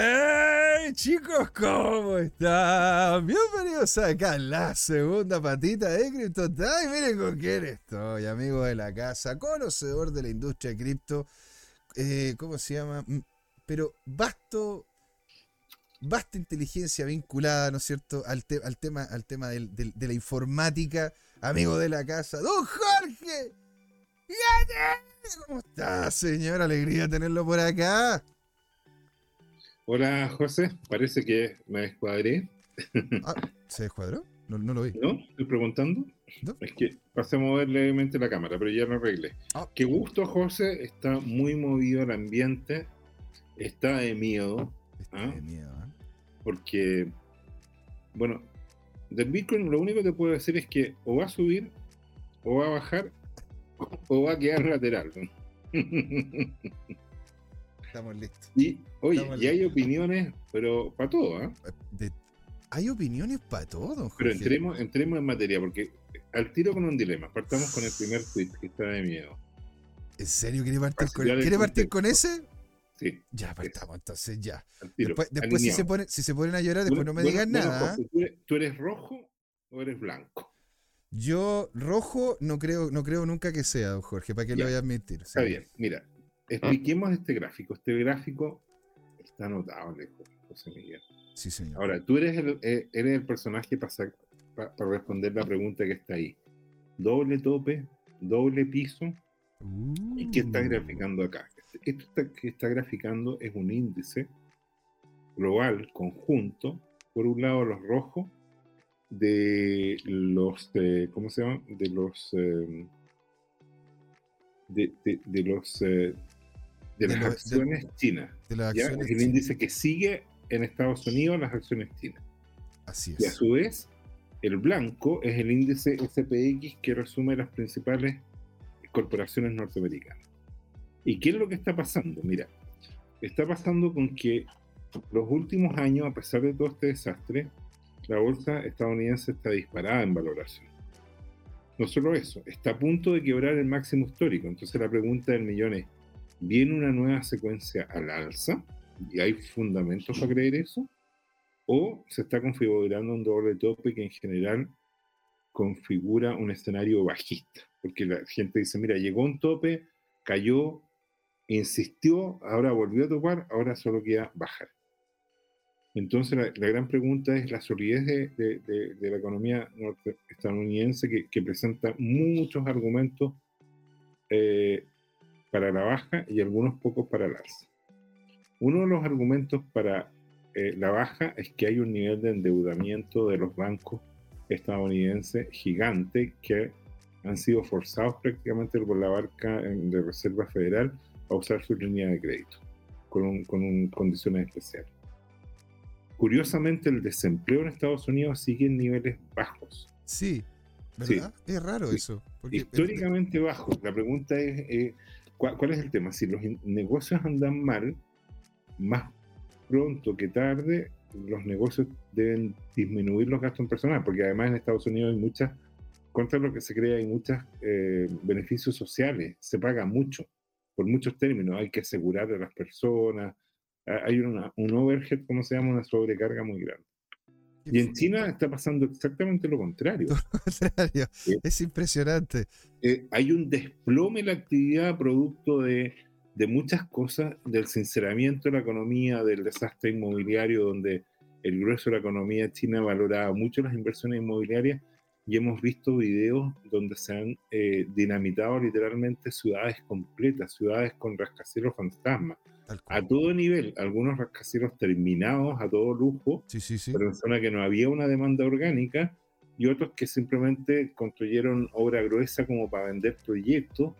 ¡Hey chicos! ¿Cómo están? Bienvenidos acá a la segunda patita de Crypto. Miren con quién estoy, amigo de la casa, conocedor de la industria cripto. Eh, ¿Cómo se llama? Mm, Pero vasto, vasta inteligencia vinculada, ¿no es cierto?, al, te- al tema, al tema del- de la informática. Amigo de la casa, ¡Don Jorge! ¿Cómo está, señor? Alegría tenerlo por acá. Hola José, parece que me descuadré, Ah, ¿Se descuadró? No, no lo vi. ¿no? Estoy preguntando. ¿No? Es que pasé a mover levemente la cámara, pero ya lo arreglé. Ah. Qué gusto José, está muy movido el ambiente, está de miedo, Está ¿Ah? de miedo, ¿eh? porque, bueno, del Bitcoin lo único que te puedo decir es que o va a subir, o va a bajar, o va a quedar lateral. Estamos listos. y, oye, Estamos y hay opiniones, pero para todo, ¿ah? De- hay opiniones para todo, don Pero Jorge. entremos, entremos en materia, porque al tiro con un dilema. Partamos con el primer tweet que está de miedo. ¿En serio quiere partir con, ¿quiere partir con ese? Sí, Ya partamos, entonces ya. Después, después si, se ponen, si se ponen a llorar, después no me Bueno, digan bueno, nada. ¿tú, eres, tú eres rojo o eres blanco? Yo, rojo, no creo, no creo nunca que sea, don Jorge, para que Ya. lo voy a admitir. Está sí. bien, mira, expliquemos este gráfico. Este gráfico está notable, José Miguel. Sí, señor. Ahora, tú eres el, eh, eres el personaje para, para responder la pregunta que está ahí. Doble tope, doble piso, ¿Y qué está Uh. graficando acá? Esto está- que está graficando es un índice global, conjunto, por un lado los rojos, de los, eh, ¿cómo se llama? De los, eh, de, de- de los, de, De las lo- de- acciones chinas. De las ¿ya? acciones Es el chinas. índice que sigue en Estados Unidos las acciones chinas. Así Y a es. su vez, el blanco es el índice SPX que resume las principales corporaciones norteamericanas. ¿Y qué es lo que está pasando? Mira, está pasando con que los últimos años, a pesar de todo este desastre, la bolsa estadounidense está disparada en valoración. No solo eso, está a punto de quebrar el máximo histórico. Entonces la pregunta del millón es, ¿viene una nueva secuencia al alza? ¿Y hay fundamentos para creer eso? ¿O se está configurando un doble tope que en general configura un escenario bajista? Porque la gente dice, mira, llegó un tope, cayó, insistió, ahora volvió a topar, ahora solo queda bajar. Entonces la, gran pregunta es la solidez de, de- la economía norte- estadounidense que, que presenta muchos argumentos eh, para la baja y algunos pocos para el alza. Uno de los argumentos para eh, la baja es que hay un nivel de endeudamiento de los bancos estadounidenses gigante que han sido forzados prácticamente por la barca en- de Reserva Federal a usar su línea de crédito con, un- con un- condiciones especiales. Curiosamente, el desempleo en Estados Unidos sigue en niveles bajos, Sí, ¿verdad? Es raro Sí. eso. Porque históricamente bajos. La pregunta es, eh, ¿cuál, es el tema? Si los negocios andan mal, más pronto que tarde, los negocios deben disminuir los gastos en personal, porque además en Estados Unidos hay muchas, contra lo que se cree, hay muchos beneficios sociales, se paga mucho, por muchos términos, hay que asegurar a las personas, ha- hay una- un overhead, ¿cómo se llama? Una sobrecarga muy grande. Y en China está pasando exactamente lo contrario. es impresionante. eh, hay un desplome en la actividad producto de, de muchas cosas, del sinceramiento de la economía, del desastre inmobiliario, donde el grueso de la economía china valoraba mucho las inversiones inmobiliarias y hemos visto videos donde se han eh, dinamitado literalmente ciudades completas, ciudades con rascacielos fantasmas, a todo nivel, algunos rascacielos terminados, a todo lujo, Sí, sí, sí. pero en zona que no había una demanda orgánica y otros que simplemente construyeron obra gruesa como para vender proyectos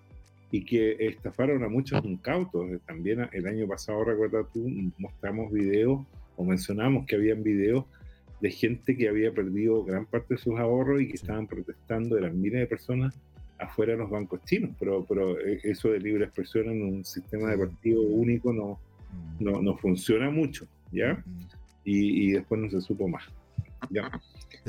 y que estafaron a muchos incautos. Eh, También el año pasado, recuerda tú, mostramos videos o mencionamos que habían videos de gente que había perdido gran parte de sus ahorros y que estaban protestando, eran miles de personas afuera de los bancos chinos, pero, pero eh, eso de libre expresión en un sistema de partido único no, Mm, no, no funciona mucho, ¿ya? mm. y, y después no se supo más. ¿ya?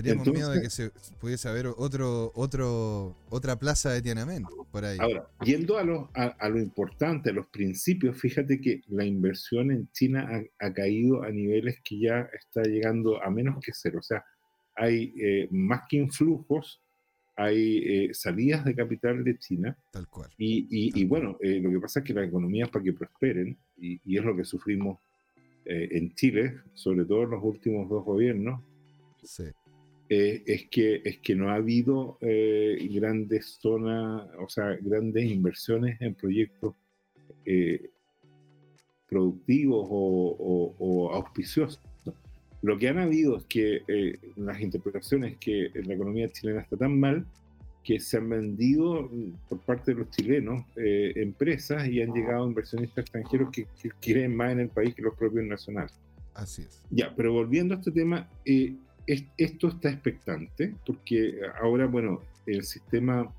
Teníamos miedo de que se pudiese haber otro, otro, otra plaza de Tiananmen por ahí. Ahora, yendo a lo, a, lo importante, a los principios, fíjate que la inversión en China ha, caído a niveles que ya está llegando a menos que cero. O sea, hay eh, más que influjos, hay eh, salidas de capital de China. Tal cual. Y, y, bueno, eh, lo que pasa es que las economías para que prosperen, y, y es lo que sufrimos en Chile, sobre todo en los últimos dos gobiernos, sí. Es, que, es que no ha habido grandes zonas, o sea, grandes inversiones en proyectos productivos o, o auspiciosos. Lo que han habido es que eh, las interpretaciones que la economía chilena está tan mal que se han vendido por parte de los chilenos eh, empresas y han llegado inversionistas extranjeros que, quieren más en el país que los propios nacionales. Así es. Ya, pero volviendo a este tema, eh, esto está expectante porque ahora, bueno, el sistema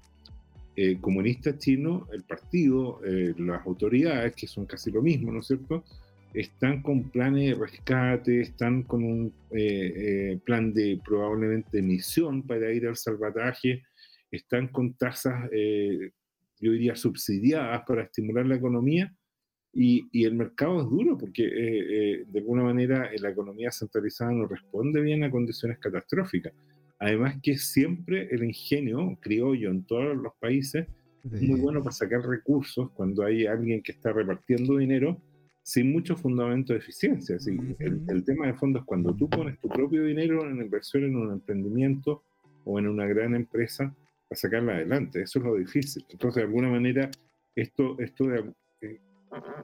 comunista chino, el partido, las autoridades, que son casi lo mismo, ¿no es cierto? están con planes de rescate, están con un eh, eh, plan de probablemente emisión para ir al salvataje, están con tasas, eh, yo diría, subsidiadas para estimular la economía y, y el mercado es duro porque de alguna manera la economía centralizada no responde bien a condiciones catastróficas. Además que siempre el ingenio criollo en todos los países es muy bueno para sacar recursos cuando hay alguien que está repartiendo dinero sin mucho fundamento de eficiencia. el, tema de fondo es cuando tú pones tu propio dinero en inversión en un emprendimiento o en una gran empresa para sacarla adelante. Eso es lo difícil. Entonces, de alguna manera, esto, esto de, eh,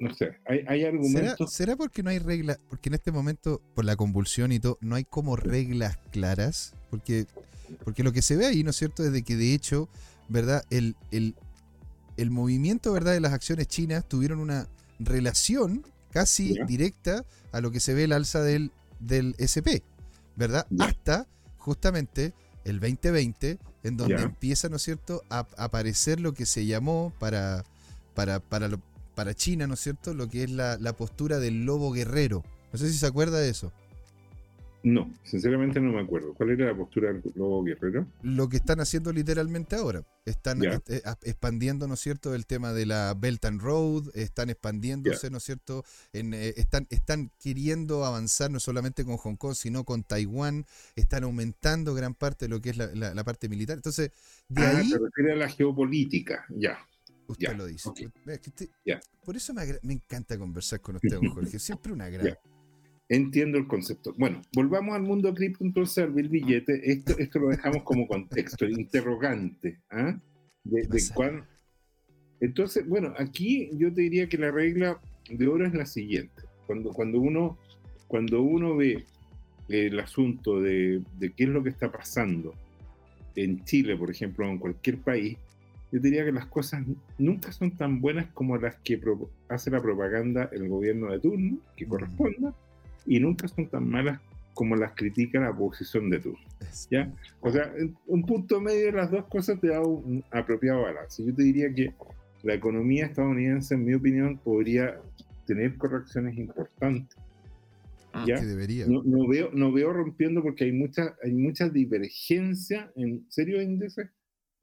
no sé, hay, hay argumentos. ¿Será, porque no hay reglas? Porque en este momento, por la convulsión y todo, no hay como reglas claras. Porque, porque lo que se ve ahí, ¿no es cierto?, es de que de hecho, ¿verdad? El, el, el movimiento, ¿verdad?, de las acciones chinas tuvieron una relación casi directa a lo que se ve el alza del, del SP, ¿verdad? Hasta justamente el 2020, en donde empieza, ¿no es cierto?, a, aparecer lo que se llamó para, para, para, para China, ¿no es cierto?, lo que es la, la postura del lobo guerrero. No sé si se acuerda de eso. No, sinceramente no me acuerdo. ¿Cuál era la postura del Lobo Guerrero? Lo que están haciendo literalmente ahora. Están eh, expandiendo, ¿no es cierto?, el tema de la Belt and Road, están expandiéndose, ¿no es cierto?, en, eh, están, están queriendo avanzar no solamente con Hong Kong, sino con Taiwán, están aumentando gran parte de lo que es la, parte militar. Entonces, de ah, ahí... Se refiere a la geopolítica, ya. Usted lo dice. Por eso me, me, encanta conversar con usted, Jorge. Siempre una gran... Entiendo el concepto. Bueno, volvamos al mundo cripto, entonces al billete. Esto, esto lo dejamos como contexto, interrogante. ¿ah? De, Entonces, bueno, aquí yo te diría que la regla de oro es la siguiente. Cuando, cuando, uno, cuando uno ve el asunto de, de qué es lo que está pasando en Chile, por ejemplo, o en cualquier país, yo diría que las cosas nunca son tan buenas como las que hace la propaganda el gobierno de turno, que corresponda, y nunca son tan malas como las critica la oposición de turno. ¿ya? O sea, un punto medio de las dos cosas te da un apropiado balance. Yo te diría que la economía estadounidense, en mi opinión, podría tener correcciones importantes. Ah, ¿ya? Que debería. No, no, veo, no veo rompiendo porque hay mucha, hay mucha divergencia en serios índices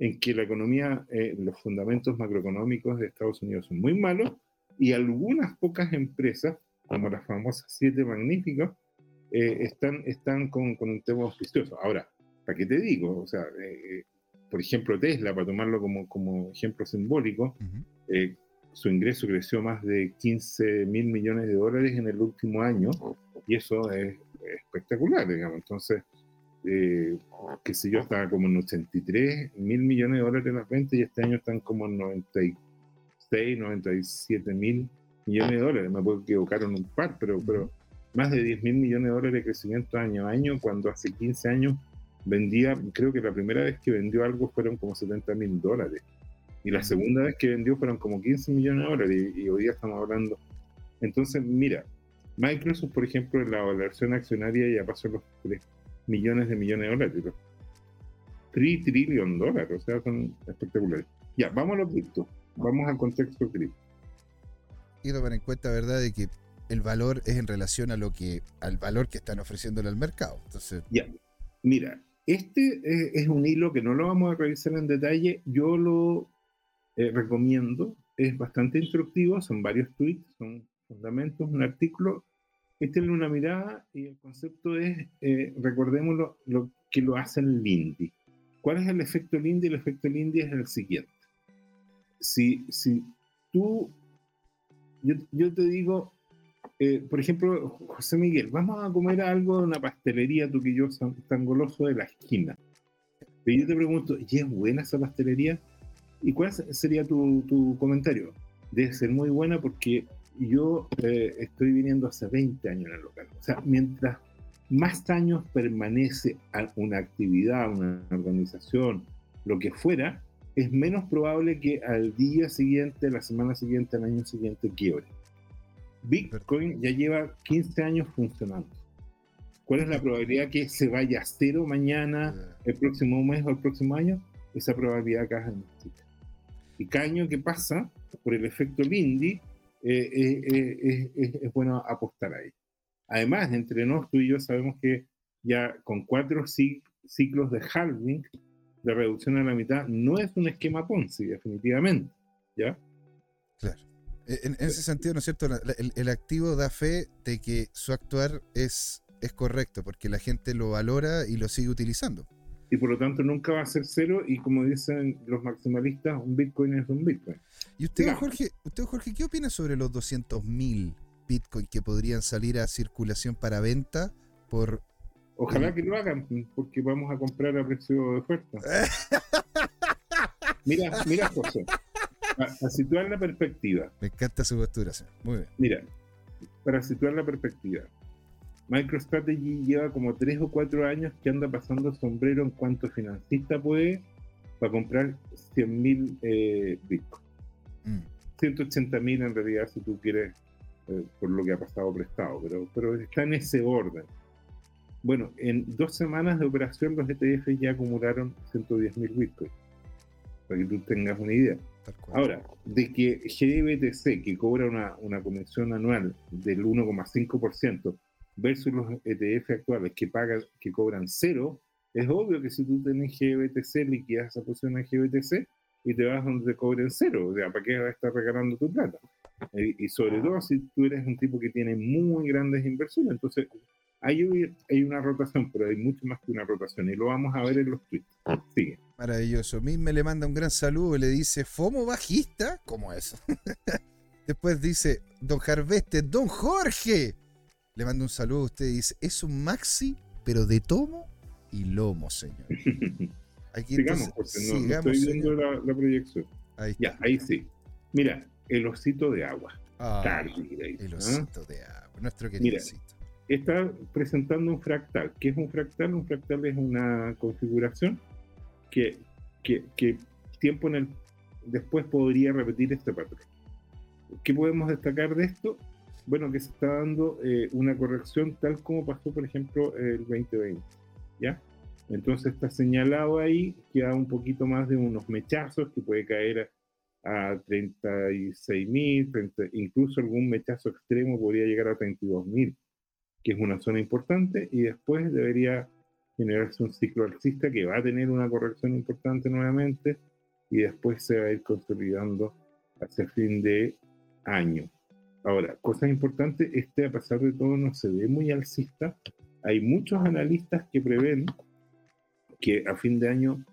en que la economía, eh, los fundamentos macroeconómicos de Estados Unidos son muy malos y algunas pocas empresas como las famosas siete magníficos, eh, están, están con, con, un tema auspicioso. Ahora, ¿para qué te digo? O sea, eh, eh, por ejemplo, Tesla, para tomarlo como, como ejemplo simbólico, su ingreso creció más de 15 mil millones de dólares en el último año, y eso es, espectacular, digamos. Entonces, qué sé yo, estaba como en 83 mil millones de dólares en las ventas y este año están como en 96, 97 mil millones de dólares, me puedo equivocar en un par, pero, pero más de 10 mil millones de dólares de crecimiento año a año, cuando hace 15 años vendía, creo que la primera vez que vendió algo fueron como 70 mil dólares, y la segunda vez que vendió fueron como 15 millones de dólares, y, hoy día estamos hablando. Entonces, mira, Microsoft, por ejemplo, en la valoración accionaria ya pasó los 3 millones de millones de dólares. 3 trillion dólares, o sea, son espectaculares. Ya, vamos a lo cripto, vamos al contexto cripto y tomar en cuenta, ¿verdad?, de que el valor es en relación a lo que, al valor que están ofreciéndole al mercado. Entonces. Ya. Mira, Este eh, es un hilo que no lo vamos a revisar en detalle, yo lo eh, recomiendo, es bastante instructivo, son varios tweets, son fundamentos, un artículo, échenle una mirada y el concepto es, eh, recordemos lo, que lo hace el Lindy. ¿Cuál es el efecto Lindy? El efecto Lindy es el siguiente. Si, si tú, yo, yo te digo, eh, por ejemplo, José Miguel, vamos a comer algo de una pastelería, tú que yo, tan goloso de la esquina. Y yo te pregunto, ¿y es buena esa pastelería? ¿Y cuál sería tu, comentario? Debe ser muy buena porque yo eh, estoy viniendo hace 20 años en el local. O sea, mientras más años permanece una actividad, una organización, lo que fuera, es menos probable que al día siguiente, la semana siguiente, al año siguiente quiebre. Bitcoin ya lleva 15 años funcionando. ¿Cuál es la probabilidad que se vaya a cero mañana, el próximo mes o el próximo año? Esa probabilidad acá es Y cada año que pasa, por el efecto Lindy, eh, eh, eh, es bueno apostar ahí. Además, entre nosotros y yo sabemos que ya con cuatro ciclos de halving, de reducción a la mitad, no es un esquema Ponzi, definitivamente. ¿Ya? Claro. Eh, en, ese sentido, ¿no es cierto? El, activo da fe de que su actuar es, es correcto, porque la gente lo valora y lo sigue utilizando. Y por lo tanto nunca va a ser cero, y como dicen los maximalistas, un Bitcoin es un Bitcoin. ¿Y usted, Jorge, usted, Jorge, qué opina sobre los 200.000 Bitcoin que podrían salir a circulación para venta por... Ojalá que lo hagan, porque vamos a comprar a precio de oferta. mira, mira, José a, situar la perspectiva. Me encanta su postura, Muy bien. Mira, para situar la perspectiva. MicroStrategy lleva como 3 o 4 años que anda pasando sombrero en cuanto financista puede para comprar 100.000 eh, Bitcoin. 180.000 mm. en realidad si tú quieres, eh, por lo que ha pasado prestado, pero, pero está en ese orden. Bueno, en dos semanas de operación los ETF ya acumularon 110.000 Bitcoin, para que tú tengas una idea. Ahora, de que GBTC, que cobra una, una comisión anual del 1,5%, versus los ETF actuales que pagan, que cobran cero, es obvio que si tú tienes GBTC, liquidas esa posición en GBTC y te vas donde te cobren cero. O sea, ¿para qué vas a estar regalando tu plata? Y, sobre todo si tú eres un tipo que tiene muy grandes inversiones. Entonces, hay, hay una rotación, pero hay mucho más que una rotación y lo vamos a ver en los tweets. Sigue. Maravilloso. Mim me le manda un gran saludo y le dice, ¿Fomo bajista? ¿Cómo es? Después dice, Don Jarveste, Don Jorge. Le manda un saludo a usted y dice, es un maxi, pero de tomo y lomo, señor. Aquí sigamos, estoy viendo la, proyección. Ahí ya, ahí sí. Mira, el osito de agua. Ah, el ¿ah? osito de agua, nuestro querido Está presentando un fractal. ¿Qué es un fractal? Un fractal es una configuración que, que, tiempo en el, después podría repetir este patrón. ¿Qué podemos destacar de esto? Bueno, que se está dando eh, una corrección tal como pasó, por ejemplo, el 2020. ¿Ya? Entonces está señalado ahí que da un poquito más de unos mechazos que puede caer a, 36.000, incluso algún mechazo extremo podría llegar a 32.000, que es una zona importante, y después debería generarse un ciclo alcista que va a tener una corrección importante nuevamente y después se va a ir consolidando hacia fin de año. Ahora, cosas importantes, este a pesar de todo no se ve muy alcista. Hay muchos analistas que prevén que a fin de año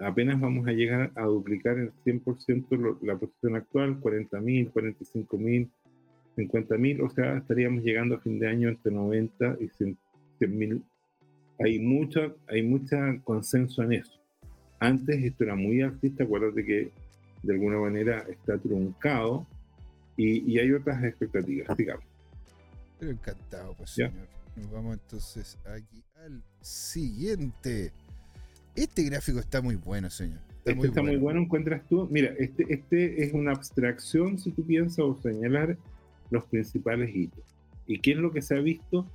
apenas vamos a llegar a duplicar el 100% la posición actual, 40.000, 45.000, 50.000, o sea, estaríamos llegando a fin de año entre 90 y 100.000 hay mucho, hay mucha consenso en eso. Antes esto era muy artista, acuérdate que de alguna manera está truncado y, y hay otras expectativas, digamos. Pero encantado, pues señor. Nos vamos entonces aquí al siguiente. Este gráfico está muy bueno, señor. Está, este muy, está bueno. muy bueno, encuentras tú. Mira, este, este es una abstracción, si tú piensas, o señalar los principales hitos. ¿Y qué es lo que se ha visto?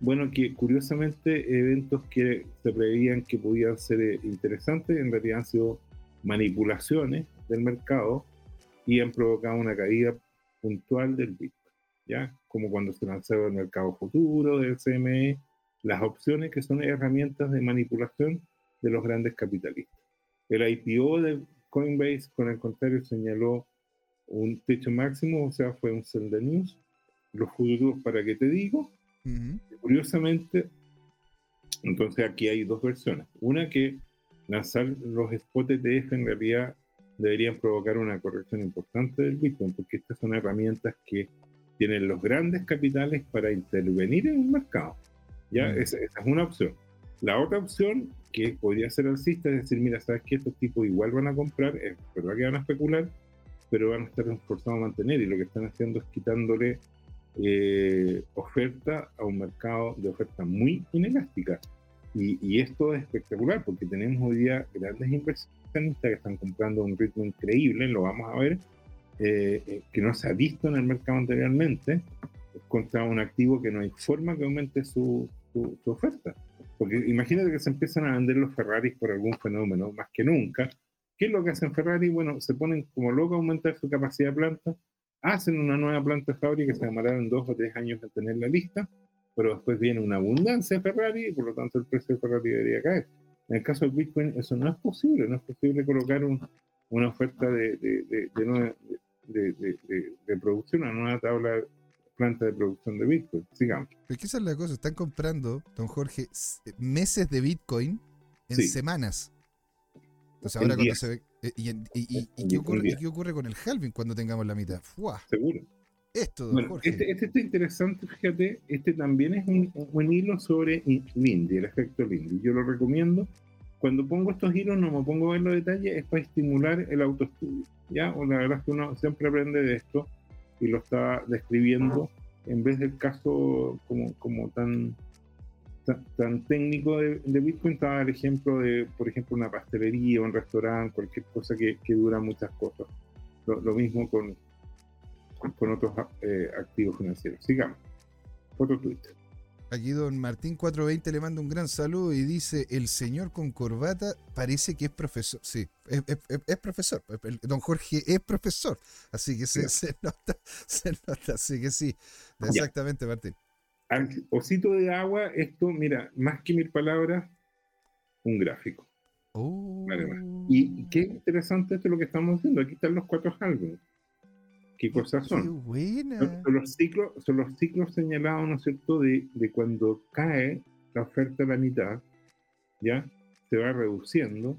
bueno, que curiosamente eventos que se preveían que podían ser eh, interesantes, en realidad han sido manipulaciones del mercado y han provocado una caída puntual del Bitcoin, ¿ya? Como cuando se lanzó el mercado futuro del CME las opciones que son herramientas de manipulación de los grandes capitalistas. El IPO de Coinbase, con el contrario, señaló un techo máximo, o sea, fue un sell the news. Los futuros, ¿para qué te digo? Curiosamente, entonces aquí hay dos versiones. Una que lanzar los spot ETF en realidad deberían provocar una corrección importante del Bitcoin, porque estas son herramientas que tienen los grandes capitales para intervenir en el mercado. ¿ya? Mm. Esa, es una opción. La otra opción, que podría ser alcista, es decir, mira, sabes que estos tipos igual van a comprar, es verdad que van a especular, pero van a estar esforzados a mantener y lo que están haciendo es quitándole eh, oferta a un mercado de oferta muy inelástica. Y, esto es espectacular porque tenemos hoy día grandes inversionistas que están comprando a un ritmo increíble, lo vamos a ver, eh, eh, que no se ha visto en el mercado anteriormente, contra un activo que no hay forma que aumente su, su, oferta. Porque imagínate que se empiezan a vender los Ferraris por algún fenómeno, más que nunca. ¿Qué es lo que hacen Ferrari? Bueno, se ponen como locos a aumentar su capacidad de planta, hacen una nueva planta de fábrica que se demoraron dos o tres años en tener la lista, pero después viene una abundancia de Ferrari y por lo tanto el precio de Ferrari debería caer. En el caso del Bitcoin eso no es posible, no es posible colocar una oferta de, de, de, producción, una nueva tabla planta de producción de Bitcoin. Sigamos. Pero qué es la cosa, están comprando, don Jorge, meses de Bitcoin en semanas. Entonces ahora cuando se ve... Eh, ¿Y, qué, ocurre, qué, ocurre, con el halving cuando tengamos la mitad? Seguro. Esto, Este, este, está interesante, fíjate, este también es un, buen hilo sobre Lindy, el efecto Lindy. Yo lo recomiendo. Cuando pongo estos hilos no me pongo a ver los detalles, es para estimular el autoestudio. ¿ya? O la verdad es que uno siempre aprende de esto y lo está describiendo en vez del caso como, como tan, tan, técnico de, Bitcoin, estaba el ejemplo de, por ejemplo, una pastelería, un restaurante, cualquier cosa que, que dura muchas cosas. lo mismo con, con otros eh, activos financieros. Sigamos. Otro Twitter. Aquí don Martín 420 le manda un gran saludo y dice, el señor con corbata parece que es profesor. Sí, es, profesor. don Jorge es profesor. Así que se, nota, se nota. Así que sí, exactamente Martín. osito de agua, esto, mira, más que mil palabras, un gráfico. Oh. Y qué interesante esto es lo que estamos haciendo. Aquí están los cuatro álbumes qué cosas son. Son, los ciclos, son los ciclos señalados, ¿no es cierto?, de, de cuando cae la oferta a la mitad, ¿ya? Se va reduciendo.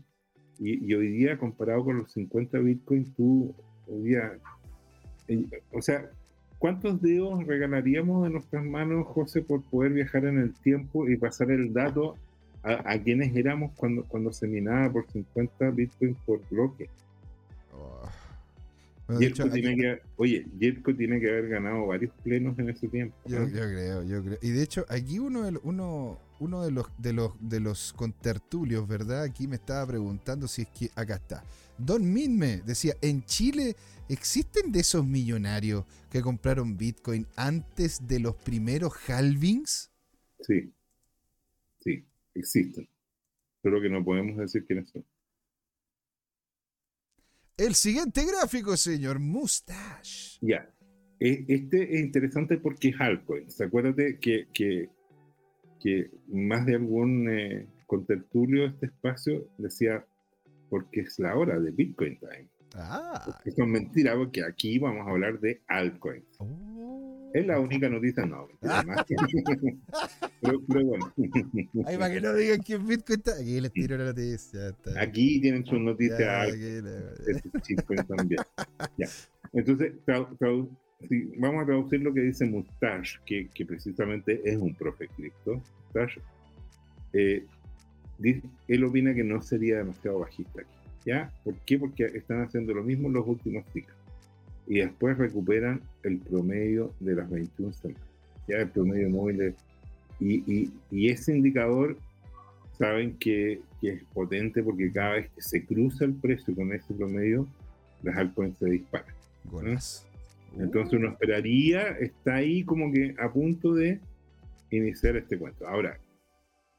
Y, hoy día, comparado con los 50 bitcoins, tú, hoy día, eh, o sea, ¿cuántos dedos regalaríamos de nuestras manos, José, por poder viajar en el tiempo y pasar el dato a, quienes éramos cuando, cuando se minaba por 50 bitcoins por bloque? Tiene que, oye, Jetco tiene que haber ganado varios plenos en ese tiempo. Yo, creo, yo creo. Y de hecho, aquí uno de, uno, uno de los de los de los contertulios, ¿verdad? Aquí me estaba preguntando si es que acá está. Don Minme decía, en Chile existen de esos millonarios que compraron Bitcoin antes de los primeros halvings. Sí, sí, existen. Pero que no podemos decir quiénes son. El siguiente gráfico, señor Mustache. Ya. E, este es interesante porque es altcoins. Acuérdate que, que, que más de algún eh, contertulio de este espacio decía, porque es la hora de Bitcoin Time. Ah. Eso es mentira, porque aquí vamos a hablar de altcoins. Oh. Es la única noticia, no. pero, bueno. Ahí para que no digan que Bitcoin está. Aquí les tiro la noticia. Aquí tienen sus noticias. también. Ya. Entonces, vamos a traducir lo que dice Mustache, que, que precisamente es un profe cripto. Mustache, eh, él opina que no sería demasiado bajista aquí. ¿Ya? ¿Por qué? Porque están haciendo lo mismo en los últimos ciclos y después recuperan el promedio de las 21 semanas, ya el promedio móvil. y, y, ese indicador saben que, que, es potente porque cada vez que se cruza el precio con ese promedio, las altcoins se disparan. Entonces uno esperaría, está ahí como que a punto de iniciar este cuento. Ahora,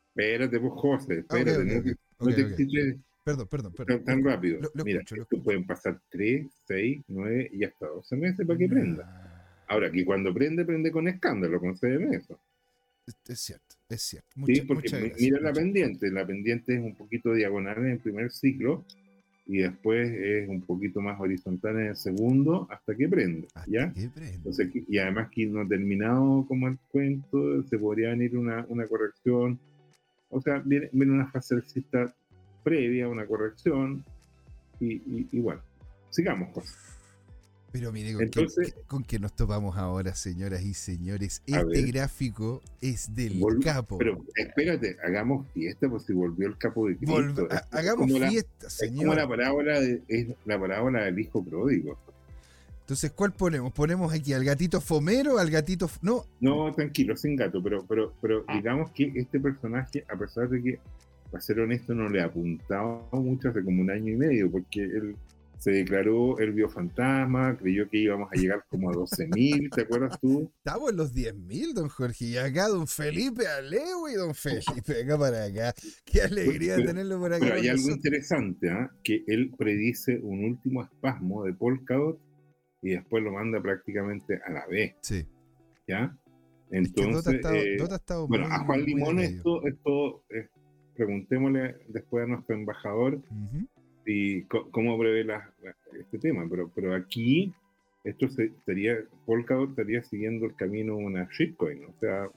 espérate, pues José, espérate, no, te Perdón, perdón, perdón. Tan, rápido. Mira, esto pueden pasar 3, 6, 9 y hasta 12 meses para que prenda. Ahora, aquí cuando prende, prende con escándalo, con eso. Es cierto. Es cierto. sí, porque mira la pendiente. La pendiente es un poquito diagonal en el primer ciclo y después es un poquito más horizontal en el segundo hasta que prende. ¿ya? Entonces, y además que no ha terminado como el cuento, se podría venir una, una corrección. O sea, viene, viene una fase alcista previa, una corrección, y, y, bueno, sigamos. Pues. Pero mire, ¿con, qué, nos topamos ahora, señoras y señores? Este gráfico es del capo. Pero espérate, hagamos fiesta, pues si volvió el capo de Cristo. hagamos fiesta, señor. Es como la parábola, de, es la parábola del hijo pródigo. Entonces, ¿cuál ponemos? ¿Ponemos aquí al gatito fomero, al gatito... No, no tranquilo, sin gato, pero, pero, pero ah. digamos que este personaje, a pesar de que, para ser honesto, no le ha apuntado mucho hace como un año y medio, porque él se declaró el biofantasma, creyó que íbamos a llegar como a 12.000, ¿te acuerdas tú? Estamos en los 10.000, don Jorge, y acá don Felipe Aleo y don Felipe, venga para acá. Qué alegría tenerlo por acá. Pero hay algo interesante, ¿eh? que él predice un último espasmo de Polkadot y después lo manda prácticamente a la vez. Sí. ¿Ya? Entonces, eh, bueno, a Juan Limón esto, esto eh, preguntémosle después a nuestro embajador y cómo prevé este tema. Pero, pero aquí, esto sería, Polkadot estaría siguiendo el camino de una shitcoin, o sea,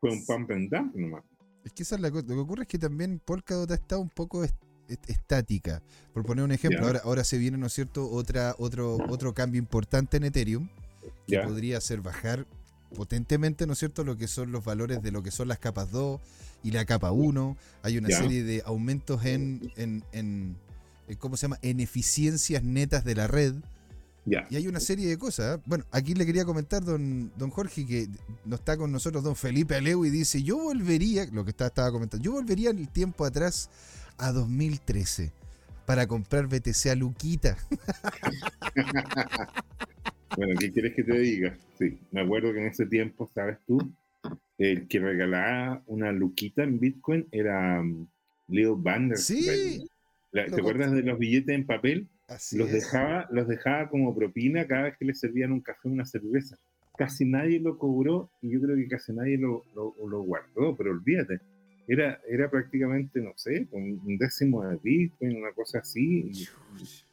fue un pump and dump nomás. Es que esa es la cosa. Lo que ocurre es que también Polkadot ha estado un poco estática. Por poner un ejemplo, ahora, ahora se viene, ¿no es cierto?, Otra, otro, otro cambio importante en Ethereum que podría hacer bajar potentemente, ¿no es cierto?, lo que son los valores de lo que son las capas 2 y la capa 1. Hay una serie de aumentos en, en, eh, ¿cómo se llama? En eficiencias netas de la red. Y hay una serie de cosas. ¿eh? Bueno, aquí le quería comentar, don, don Jorge, que no está con nosotros don Felipe Aleu y dice, yo volvería, lo que estaba, estaba comentando, yo volvería el tiempo atrás a 2013 para comprar BTC a Luquita. bueno, ¿qué quieres que te diga? Sí, me acuerdo que en ese tiempo, ¿sabes tú? El que regalaba una Luquita en Bitcoin era um, Leo Bander. Sí. ¿Te acuerdas de los billetes en papel? los dejaba, los dejaba como propina cada vez que le servían un café o una cerveza. Casi nadie lo cobró y yo creo que casi nadie lo, lo, guardó, pero olvídate, era, era prácticamente, no sé, un décimo de Bitcoin, una cosa así.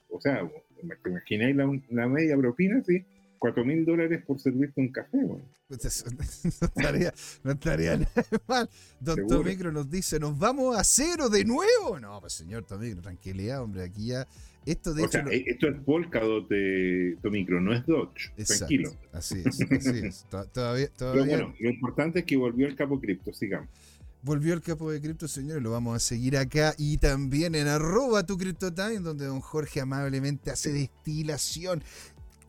o sea, ¿te imagináis la, la media propina? Sí 4 mil dólares por servirte un café, güey. Pues no, estaría, no estaría nada mal. Don Tomicro nos dice, ¿nos vamos a cero de nuevo? No, pues señor Tomicro, tranquilidad, hombre, aquí ya... Esto de o hecho... Sea, Esto es Polkadot de Tomicro, no es Dodge. Tranquilo. Así es, así es. Todavía, todavía... Pero bueno, lo importante es que volvió el capo cripto, sigamos. Volvió el capo de cripto, señores, lo vamos a seguir acá y también en arroba tu CryptoTime, donde don Jorge amablemente hace destilación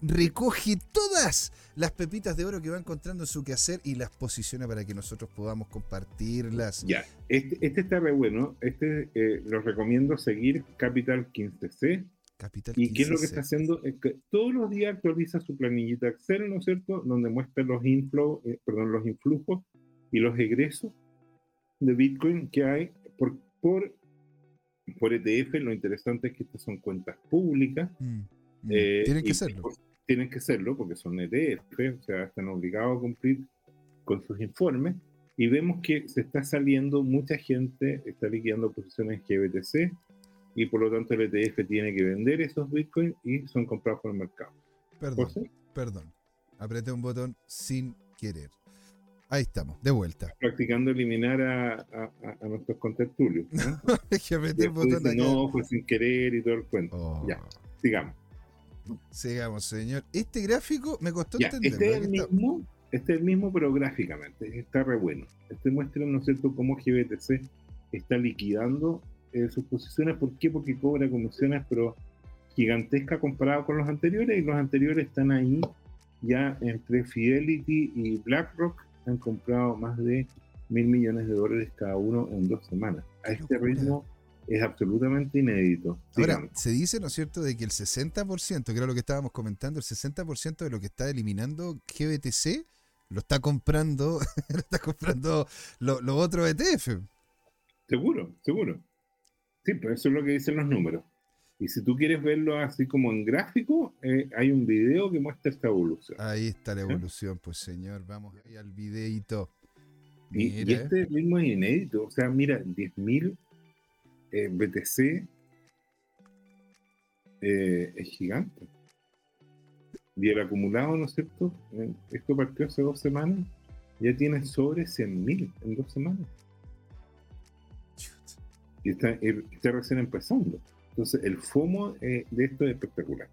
recoge todas las pepitas de oro que va encontrando en su quehacer y las posiciona para que nosotros podamos compartirlas. Ya, este, este está re bueno. Este eh, lo recomiendo seguir Capital 15C. Capital ¿Y qué es lo que está haciendo? Es que todos los días actualiza su planillita Excel, ¿no es cierto? Donde muestra los inflow, eh, perdón, los influjos y los egresos de Bitcoin que hay por, por, por ETF. Lo interesante es que estas son cuentas públicas. Mm, mm. Eh, Tienen que serlo tienen que serlo porque son ETF, o sea, están obligados a cumplir con sus informes. Y vemos que se está saliendo, mucha gente está liquidando posiciones GBTC y por lo tanto el ETF tiene que vender esos bitcoins y son comprados por el mercado. Perdón, perdón. Apreté un botón sin querer. Ahí estamos, de vuelta. Practicando eliminar a, a, nuestros contertulios. ¿no? que un botón No, fue sin querer y todo el cuento. Oh. Ya, sigamos. Sigamos, señor. Este gráfico me costó entender. Este es, el mismo, este es el mismo, pero gráficamente. Está re bueno. Este muestra, ¿no es cierto?, cómo GBTC está liquidando eh, sus posiciones. ¿Por qué? Porque cobra comisiones, pero gigantesca comparado con los anteriores. Y los anteriores están ahí ya entre Fidelity y BlackRock. Han comprado más de mil millones de dólares cada uno en dos semanas. A este ritmo es absolutamente inédito. Ahora, se dice, ¿no es cierto?, de que el 60%, que era lo que estábamos comentando, el 60% de lo que está eliminando GBTC lo está comprando, lo está comprando los lo otros ETF. Seguro, seguro. Sí, pero eso es lo que dicen los números. Y si tú quieres verlo así como en gráfico, eh, hay un video que muestra esta evolución. Ahí está la evolución, pues señor. Vamos ahí al videito. Y, este ritmo es inédito. O sea, mira, 10.000 eh, BTC eh, es gigante. Y el acumulado, ¿no es cierto? Esto partió hace dos semanas. Ya tiene sobre 100.000 en dos semanas. Y está, está, recién empezando. Entonces, el FOMO eh, de esto es espectacular.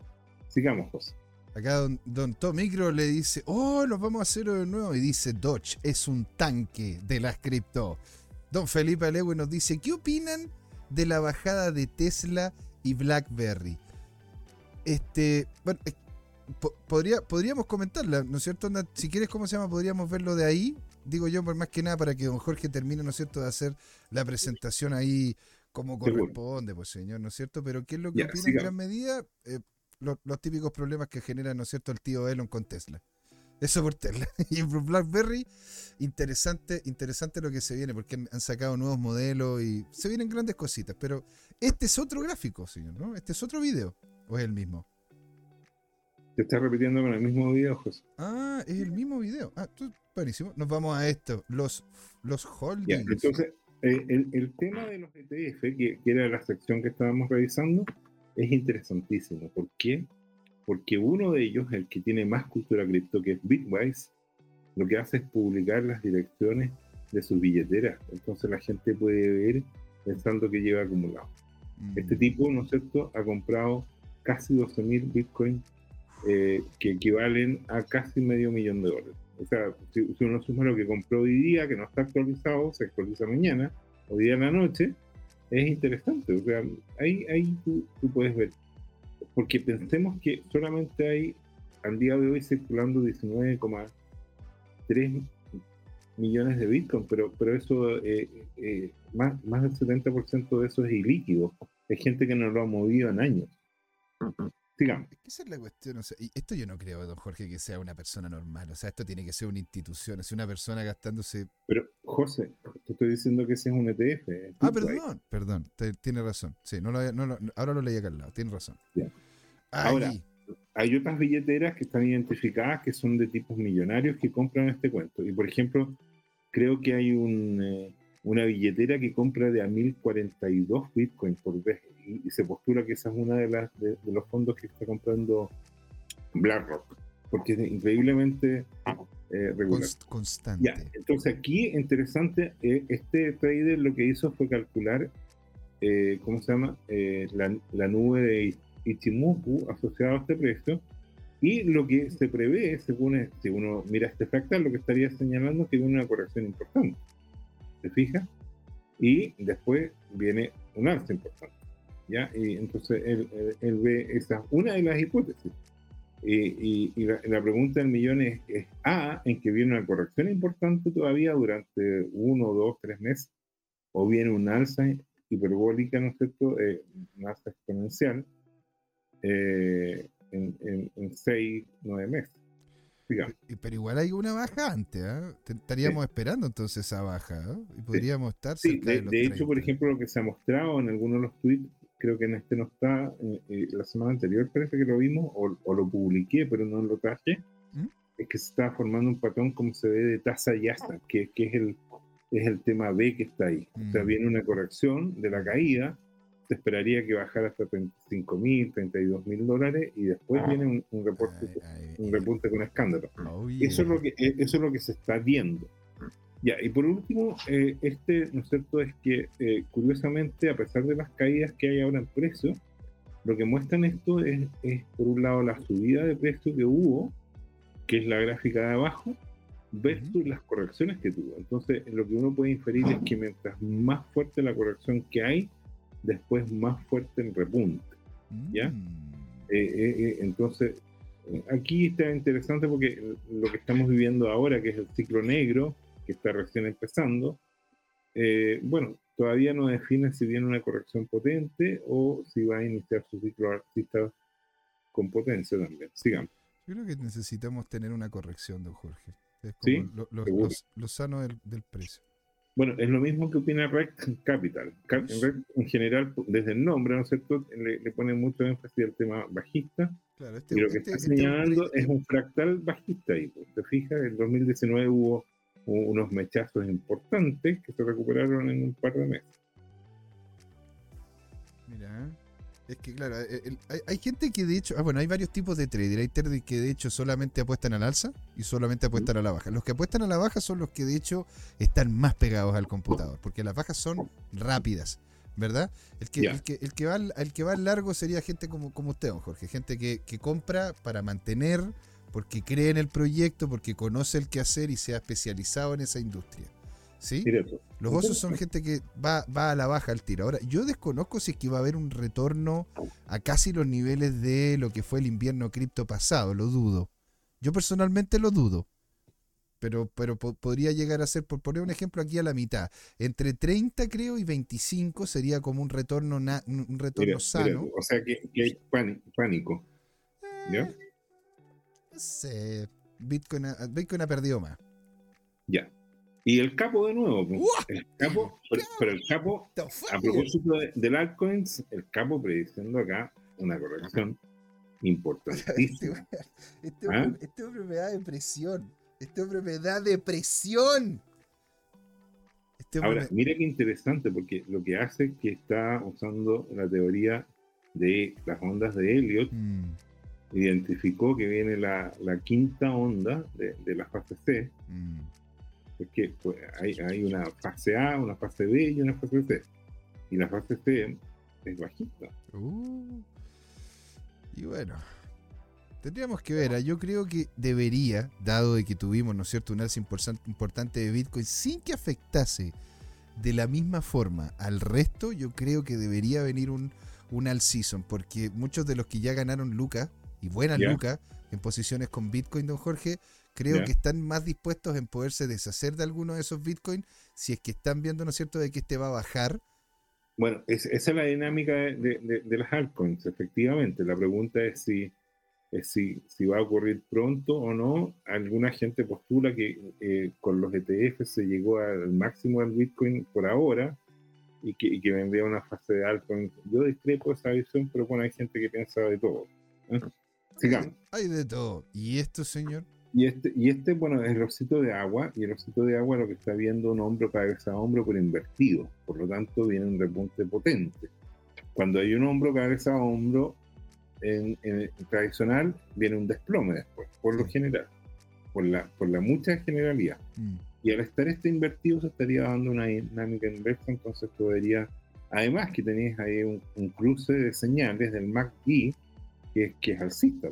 Sigamos, José. Acá don, don Tomicro le dice, oh, nos vamos a hacer de nuevo. Y dice, Dodge es un tanque de las cripto. Don Felipe Alewe nos dice, ¿qué opinan de la bajada de Tesla y BlackBerry? Este, bueno, podría, podríamos comentarla, ¿no es cierto? Si quieres, ¿cómo se llama? Podríamos verlo de ahí. Digo yo, por más que nada, para que don Jorge termine, ¿no es cierto?, de hacer la presentación ahí como corresponde, pues señor, ¿no es cierto? Pero ¿qué es lo que opina en gran medida? Eh, los, típicos problemas que genera, ¿no es cierto?, el tío Elon con Tesla. Eso por Tesla. Y en BlackBerry, interesante, interesante lo que se viene, porque han, sacado nuevos modelos y se vienen grandes cositas. Pero este es otro gráfico, señor, ¿no? Este es otro video, ¿o es el mismo? Te estás repitiendo con el mismo video, José. Ah, es el mismo video. Ah, buenísimo. Nos vamos a esto, los, los holdings. entonces, eh, el, tema de los ETF, que, que era la sección que estábamos revisando, es interesantísimo. ¿Por qué? Porque uno de ellos, el que tiene más cultura cripto, que es Bitwise, lo que hace es publicar las direcciones de sus billeteras. Entonces la gente puede ver pensando que lleva acumulado. Este mm. tipo, ¿no es cierto?, ha comprado casi 12.000 bitcoins eh, que equivalen a casi medio millón de dólares. O sea, si, uno suma lo que compró hoy día, que no está actualizado, se actualiza mañana, o día en la noche, es interesante. O sea, ahí, ahí tú, puedes ver. Porque pensemos que solamente hay al día de hoy circulando 19,3 millones de Bitcoin, pero, pero eso, eh, eh, más, más del 70% de eso es ilíquido. Hay gente que no lo ha movido en años. Digamos. Esa es la cuestión. y esto yo no creo, don Jorge, que sea una persona normal. O sea, esto tiene que ser una institución, es una persona gastándose. Pero, José, te estoy diciendo que ese es un ETF. ah, perdón, perdón, tiene razón. Sí, no no ahora lo leí acá al lado, tiene razón. Ahora, hay otras billeteras que están identificadas que son de tipos millonarios que compran este cuento. Y por ejemplo, creo que hay un, eh, una billetera que compra de a 1042 bitcoins por vez y, se postula que esa es una de las de, los fondos que está comprando BlackRock, porque es increíblemente eh, regular. constante. entonces aquí, interesante, eh, este trader lo que hizo fue calcular, eh, ¿cómo se llama? La, la, nube de Ichimoku asociada a este precio. Y lo que se prevé, según si uno mira este fractal, lo que estaría señalando es que viene una corrección importante. ¿Se fija? Y después viene un alza importante. ¿Ya? Y entonces él, ve esa una de las hipótesis. Y, la, pregunta del millón es, A, en que viene una corrección importante todavía durante uno, dos, tres meses, o viene un alza hiperbólica, ¿no es cierto? Eh, una alza exponencial eh, en, en, seis, nueve meses. Pero igual hay una baja antes, ¿eh? estaríamos esperando entonces esa baja, y podríamos estar cerca de, de, hecho, por ejemplo, lo que se ha mostrado en algunos de los tweets creo que en este no está, eh, eh, la semana anterior parece que lo vimos, o, lo publiqué, pero no lo traje, ¿Mm? es que se está formando un patrón como se ve de tasa y hasta, que, que, es, el, es el tema B que está ahí. O sea, mm. viene una corrección de la caída, se esperaría que bajara hasta 35 mil, 32 mil dólares y después viene un, reporte, un repunte con escándalo. Oh, eso, es lo que, eso es lo que se está viendo. Ya, y por último, eh, este, ¿no es cierto?, es que eh, curiosamente, a pesar de las caídas que hay ahora en precio, lo que muestran esto es, es, por un lado, la subida de precio que hubo, que es la gráfica de abajo, versus las correcciones que tuvo. Entonces, lo que uno puede inferir es que mientras más fuerte la corrección que hay, después más fuerte el repunte. ¿Ya? Mm. Eh, entonces, aquí está interesante porque lo que estamos viviendo ahora, que es el ciclo negro, que está recién empezando, eh, bueno, todavía no define si viene una corrección potente o si va a iniciar su ciclo artista con potencia también. Sigamos. Yo creo que necesitamos tener una corrección, don Jorge. Es como lo, sano del, precio. Bueno, es lo mismo que opina Rec Capital. en general, desde el nombre, ¿no es cierto?, le, pone mucho énfasis al tema bajista. Claro, este, y lo que este, está este señalando es un fractal bajista ahí. Pues, ¿Te fijas? En 2019 hubo unos mechazos importantes que se recuperaron en un par de meses. Mira, es que claro, hay, gente que de hecho, ah, bueno, hay varios tipos de trader. Hay traders que de hecho solamente apuestan al alza y solamente apuestan a la baja. Los que apuestan a la baja son los que de hecho están más pegados al computador, porque las bajas son rápidas. ¿verdad? El que, el que, el que, va, el que va largo sería gente como, como usted, don Jorge, gente que, que, compra para mantener, porque cree en el proyecto, porque conoce el que hacer y se ha especializado en esa industria. ¿Sí? Los osos son gente que va, va a la baja al tiro. Ahora, yo desconozco si es que va a haber un retorno a casi los niveles de lo que fue el invierno cripto pasado, lo dudo. Yo personalmente lo dudo. Pero, pero podría llegar a ser, por poner un ejemplo aquí a la mitad, entre 30 creo y 25 sería como un retorno un retorno sano. o sea que, hay pánico. ¿Ya? Eh, no sé. Bitcoin, Bitcoin ha perdido más. Ya. Y el capo de nuevo. El capo, pero, el capo, a propósito de, del altcoins, el capo prediciendo acá una corrección importantísima. Este, ¿Ah? hombre, este, hombre, me da depresión. Este hombre me da depresión. Este Ahora, mira qué interesante, porque lo que hace es que está usando la teoría de las ondas de Elliot. Mm. Identificó que viene la, quinta onda de, la fase C. Mm es que pues, hay, una fase A, una fase B y una fase C. Y la fase C es bajita. Uh. y bueno, tendríamos que ver. ¿ah? Yo creo que debería, dado de que tuvimos, ¿no es cierto?, un alza importante de Bitcoin sin que afectase de la misma forma al resto, yo creo que debería venir un, un all season, porque muchos de los que ya ganaron lucas, y buenas lucas, en posiciones con Bitcoin, don Jorge, creo que están más dispuestos en poderse deshacer de alguno de esos bitcoins si es que están viendo, ¿no es cierto?, de que este va a bajar. Bueno, esa es la dinámica de, las altcoins, efectivamente. La pregunta es si, si, si, va a ocurrir pronto o no. Alguna gente postula que eh, con los ETF se llegó al máximo del Bitcoin por ahora y que, y que vendría una fase de altcoins. Yo discrepo esa visión, pero bueno, hay gente que piensa de todo. ¿eh? Sigamos. Hay de todo. ¿Y esto, señor? Y este, y este, bueno, es el osito de agua, y el osito de agua lo que está viendo un hombro cabeza a hombro, pero invertido. Por lo tanto, viene un repunte potente. Cuando hay un hombro cabeza a hombro en, tradicional, viene un desplome después, por lo general, por la, por la mucha generalidad. Mm. Y al estar este invertido, se estaría dando una dinámica inversa, entonces podría, además que tenéis ahí un, cruce de señales del MACD, que, que es alcista.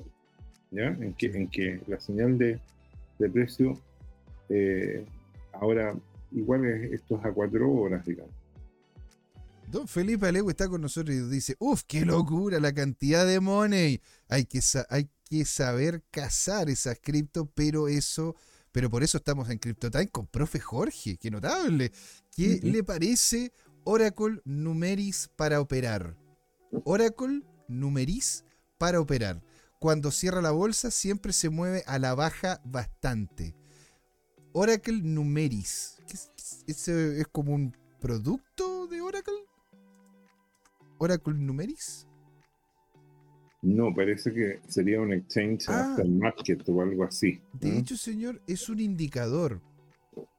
En que, en que la señal de, precio eh, ahora igual es, esto es a cuatro horas, digamos. Don Felipe Alego está con nosotros y dice, ¡Uf, qué locura la cantidad de money! Hay que, hay que saber cazar esas cripto, pero eso, pero por eso estamos en CryptoTime con profe Jorge, qué notable. ¿Qué le parece Oracle Numeris para operar? Oracle Numeris para operar cuando cierra la bolsa siempre se mueve a la baja bastante. Oracle Numeris. ¿Ese es como un producto de Oracle? ¿Oracle Numeris? No, parece que sería un exchange ah. market o algo así. De hecho, señor, es un indicador.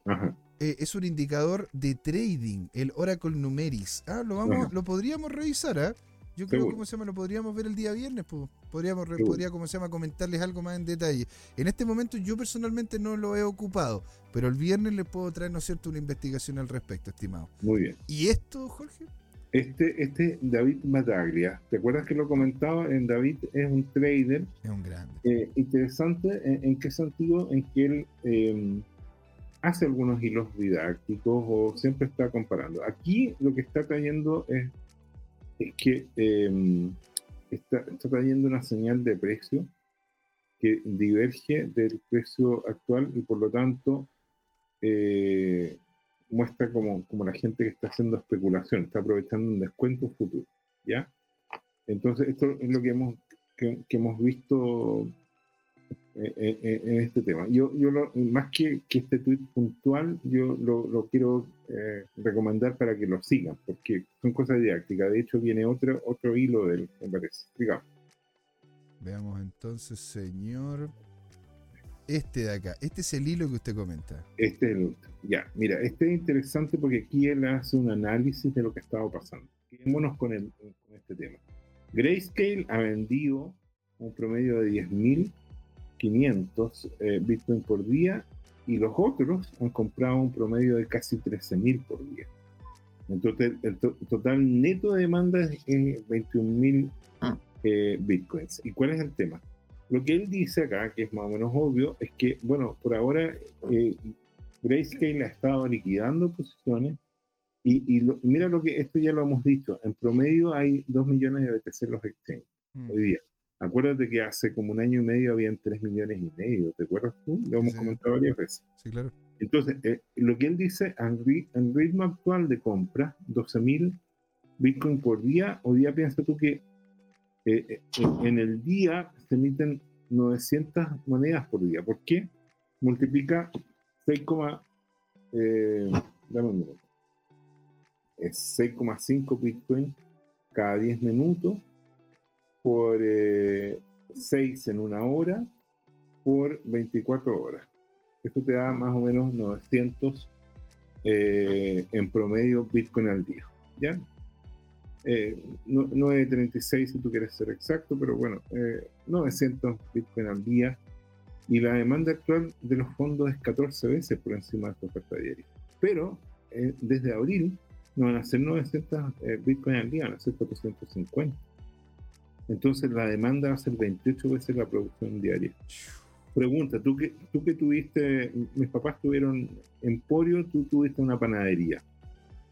Ajá. Eh, es un indicador de trading, el Oracle Numeris. Ah, lo, vamos, lo podríamos revisar, ¿ah? Yo creo que se llama, lo podríamos ver el día viernes, pues. Podríamos, podría, como se llama, comentarles algo más en detalle. En este momento yo personalmente no lo he ocupado, pero el viernes les puedo traer, ¿no es cierto?, una investigación al respecto, estimado. Muy bien. ¿Y esto, Jorge? Este, este David Mataglia, ¿te acuerdas que lo comentaba? En David es un trader. Es un grande. Eh, interesante, ¿en, qué sentido? En que él em, hace algunos hilos didácticos o siempre está comparando. Aquí lo que está trayendo es es que em, está, trayendo una señal de precio que diverge del precio actual y por lo tanto eh, muestra como, como, la gente que está haciendo especulación, está aprovechando un descuento futuro. ¿ya? Entonces, esto es lo que hemos, que hemos visto en, este tema. Yo, yo más que, que, este tweet puntual, yo lo, lo quiero eh, recomendar para que lo sigan, porque son cosas didácticas. De hecho, viene otro, otro hilo de él, me parece. Digamos. Veamos entonces, señor. este de acá. Este es el hilo que usted comenta. Este es el. Ya, mira, este es interesante porque aquí él hace un análisis de lo que estaba pasando. Quedémonos con, el, con este tema. Grayscale ha vendido un promedio de 10.500 eh, Bitcoin por día y los otros han comprado un promedio de casi 13.000 por día. Entonces, el total neto de demanda es 21.000 ah. eh, Bitcoins. ¿Y cuál es el tema? Lo que él dice acá, que es más o menos obvio, es que, bueno, por ahora eh, Grayscale ha estado liquidando posiciones y, mira lo que esto ya lo hemos dicho, en promedio hay 2 millones de BTC en los exchanges mm. hoy día. Acuérdate que hace como un año y medio habían 3 millones y medio, ¿te acuerdas tú? Lo hemos comentado varias veces. Sí, claro. Entonces, eh, lo que él dice, en, ritmo actual de compra, 12.000 Bitcoin por día, hoy día piensa tú que eh, eh, en el día se emiten 900 monedas por día. ¿Por qué? Multiplica 6, eh, dame un minuto. Es 6,5 Bitcoin cada 10 minutos por 6 en una hora por 24 horas. Esto te da más o menos 900 eh, en promedio Bitcoin al día. ¿Ya? Eh, 936 si tú quieres ser exacto, pero bueno, 900 eh, Bitcoin al día. Y la demanda actual de los fondos es 14 veces por encima de esta oferta diaria. Pero eh, desde abril no van a ser 900 Bitcoin al día, van a ser 450. Entonces la demanda va a ser 28 veces la producción diaria. Pregunta, tú que, tú que tuviste, mis papás tuvieron emporio, tú tuviste una panadería.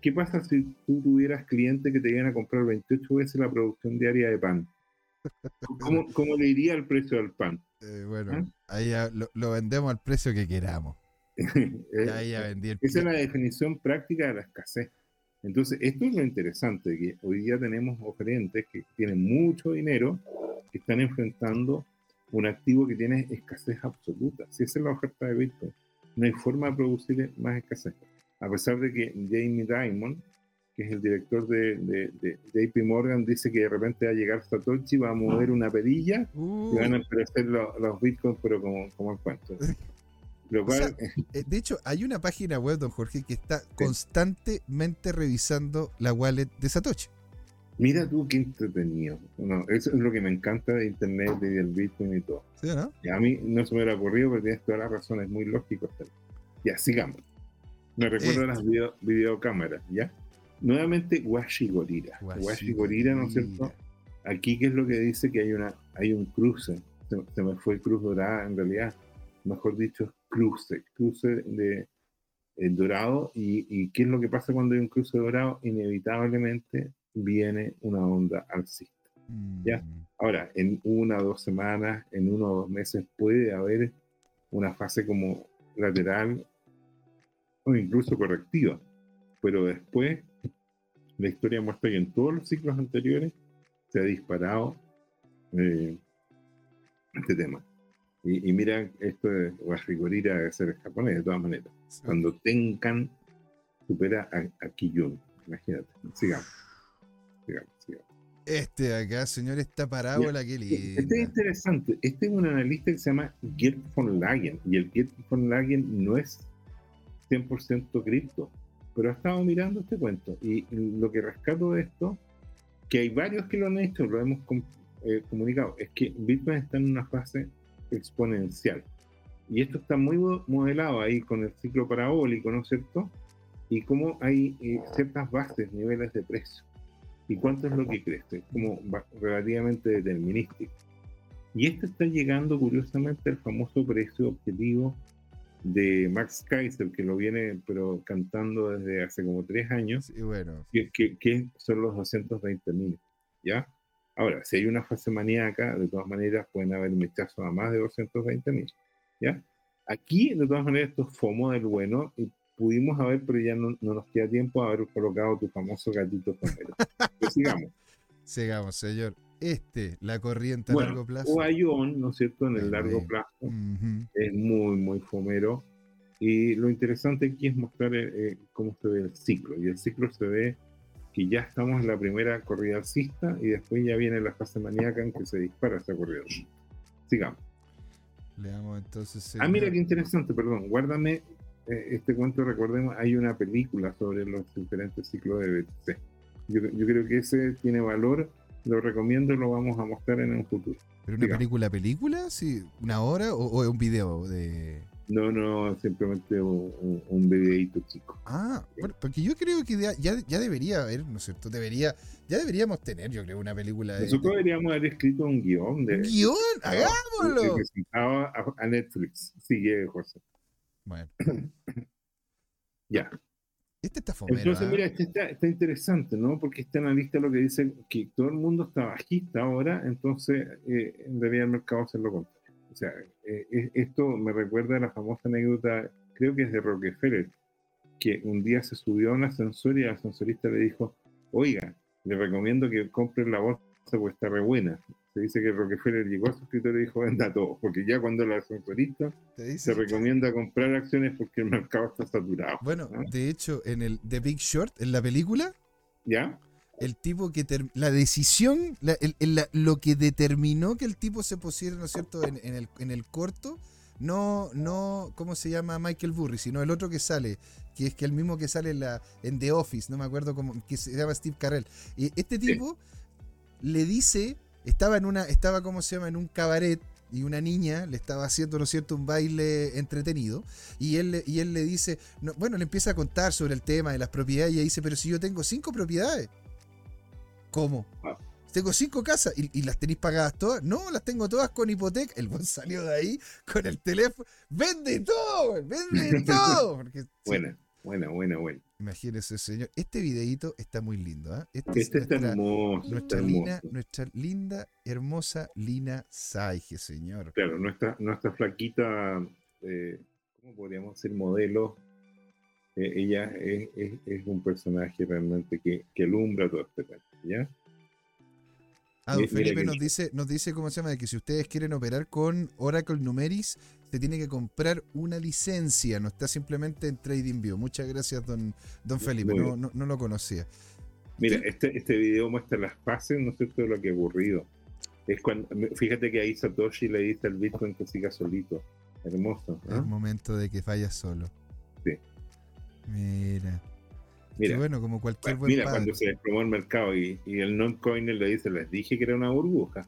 ¿Qué pasa si tú tuvieras clientes que te iban a comprar 28 veces la producción diaria de pan? ¿Cómo, cómo le iría el precio del pan? Eh, bueno, ¿Ah? ahí lo, vendemos al precio que queramos. ahí ya vendí Esa es la definición práctica de la escasez. Entonces, esto es lo interesante, que hoy día tenemos oferentes que tienen mucho dinero, que están enfrentando un activo que tiene escasez absoluta. Si esa es la oferta de Bitcoin, no hay forma de producir más escasez. A pesar de que Jamie Dimon, que es el director de, de, JP Morgan, dice que de repente va a llegar Satoshi, va a mover una perilla y van a aparecer los, los bitcoins, pero como, como cuento. Eh, de hecho, hay una página web, don Jorge, que está constantemente revisando la wallet de Satoshi. Mira tú qué entretenido. eso es lo que me encanta de Internet y del Bitcoin y todo. Y a mí no se me hubiera ocurrido, pero tienes todas las razones, muy lógico. Ya, sigamos. Me recuerdo las video, videocámaras, ¿ya? Nuevamente, Washi Gorira. Washi Gorira, ¿no es cierto? Aquí, ¿qué es lo que dice? Que hay, una, hay un cruce. Se, me fue el cruz dorada, en realidad. Mejor dicho, cruce. Cruce de el dorado. Y, y qué es lo que pasa cuando hay un cruce dorado? Inevitablemente viene una onda alcista. ¿ya? Mm. Ahora, en una o dos semanas, en uno o dos meses puede haber una fase como lateral o incluso correctiva, pero después la historia muestra que en todos los ciclos anteriores se ha disparado eh, este tema. Y, mira, esto de Washigorira de ser japonés, de todas maneras. Cuando Tenkan supera a, a Kiyun, imagínate, sigamos. Este de acá, señor, esta parábola, qué linda. Este es interesante. Este es un analista que se llama Gert von Lagen. Y el Gert von Lagen no es 100% cripto. Pero ha estado mirando este cuento. Y lo que rescato de esto, que hay varios que lo han hecho, lo hemos eh, comunicado, es que Bitcoin está en una fase exponencial. Y esto está muy modelado ahí con el ciclo parabólico, ¿no es cierto? Y cómo hay eh, ciertas bases, niveles de precio y cuánto es lo que crece, como relativamente determinístico. Y esto está llegando curiosamente al famoso precio objetivo de Max Kaiser, que lo viene pero cantando desde hace como tres años, y bueno. que, que, son los 220 mil. ¿Ya? Ahora, si hay una fase maníaca, de todas maneras pueden haber mechazos a más de 220 mil. ¿Ya? Aquí, de todas maneras, esto es FOMO del bueno y pudimos haber, pero ya no, nos queda tiempo, haber colocado tu famoso gatito fomero. Sigamos. Sigamos, señor. Este, la corriente a largo plazo. Guayón, ¿no es cierto? En el largo plazo es muy, muy fomero. Y lo interesante aquí es mostrar eh, eh, cómo se ve el ciclo. Y el ciclo se ve que ya estamos en la primera corrida alcista y después ya viene la fase maníaca en que se dispara esa corrida. Sigamos. Leamos entonces. Ah, mira qué interesante, perdón. Guárdame eh, este cuento, recordemos, hay una película sobre los diferentes ciclos de BTC. Yo, yo creo que ese tiene valor, lo recomiendo, lo vamos a mostrar en un futuro. ¿Pero una película, película? ¿Sí? ¿Una hora o, o un video de.? No, no, simplemente un, un, chico. Ah, bueno, porque yo creo que ya, ya, ya debería haber, ¿no es cierto? Debería, ya deberíamos tener, yo creo, una película de. Nosotros deberíamos haber escrito un guion de, ¡Guión! que ¡Hagámoslo! presentaba a, a Netflix. Sigue, José. Bueno, Ya. este está fomero. Entonces, ¿ah? mira, este está, está interesante, ¿no? Porque este analista lo que dice que todo el mundo está bajista ahora, entonces eh, debería el mercado hacer lo contrario. O sea, eh, es- esto me recuerda a la famosa anécdota, creo que es de Rockefeller, que un día se subió a un ascensor y el ascensorista le dijo, oiga, le recomiendo que compre la bolsa porque está re buena. Se dice que Rockefeller llegó a su escritorio y dijo, venda todo, porque ya cuando el ascensorista se recomienda comprar acciones porque el mercado está saturado. Bueno, ¿no? de hecho, en el The Big Short, en la película, ¿Ya? El tipo que la decisión, la- el- el- la- lo que determinó que el tipo se pusiera, ¿no es cierto?, en, en el, en el corto, no, no, ¿cómo se llama Michael Burry, sino el otro que sale, que es que el mismo que sale en, la, en The Office, no me acuerdo cómo, que se llama Steve Carell. Y este tipo le dice, estaba en una, estaba, ¿cómo se llama?, en un cabaret. Y una niña le estaba haciendo, ¿no es cierto?, un baile entretenido. Y él, le- y él le dice, no, bueno, le empieza a contar sobre el tema de las propiedades. Y ella dice, pero si yo tengo cinco propiedades. ¿Cómo? Ah. Tengo cinco casas y, y las tenéis pagadas todas. No, las tengo todas con hipoteca. El buen salió de ahí con el teléfono. ¡Vende todo! ¡Vende todo! Porque, sí, Buena, buena, buena, buena. imagínese, señor. Este videíto está muy lindo. ¿ah? Este, Este es está nuestra, hermoso, está nuestra, hermoso. Lina, nuestra linda, hermosa Lina Saige, señor. Claro, nuestra, nuestra flaquita, eh, ¿cómo podríamos decir? Modelo. Eh, ella es, es- es un personaje realmente que, que alumbra todo este tema, ¿ya? Ah, don Felipe nos dice, nos dice, ¿cómo se llama? De que si ustedes quieren operar con Oracle Numeris, se tiene que comprar una licencia, no está simplemente en TradingView. Muchas gracias, don, don Felipe, no, no, no lo conocía. Mira, este, este video muestra las fases, ¿no es cierto?, de lo que ha ocurrido. Es cuando, fíjate que ahí Satoshi le dice al Bitcoin que siga solito. Hermoso. Es ¿ah? momento de que vayas solo. Sí. Mira. Mira, bueno, como cualquier buen mira, padre. cuando se desplomó el mercado y, y el non-coiner le dice, les dije que era una burbuja.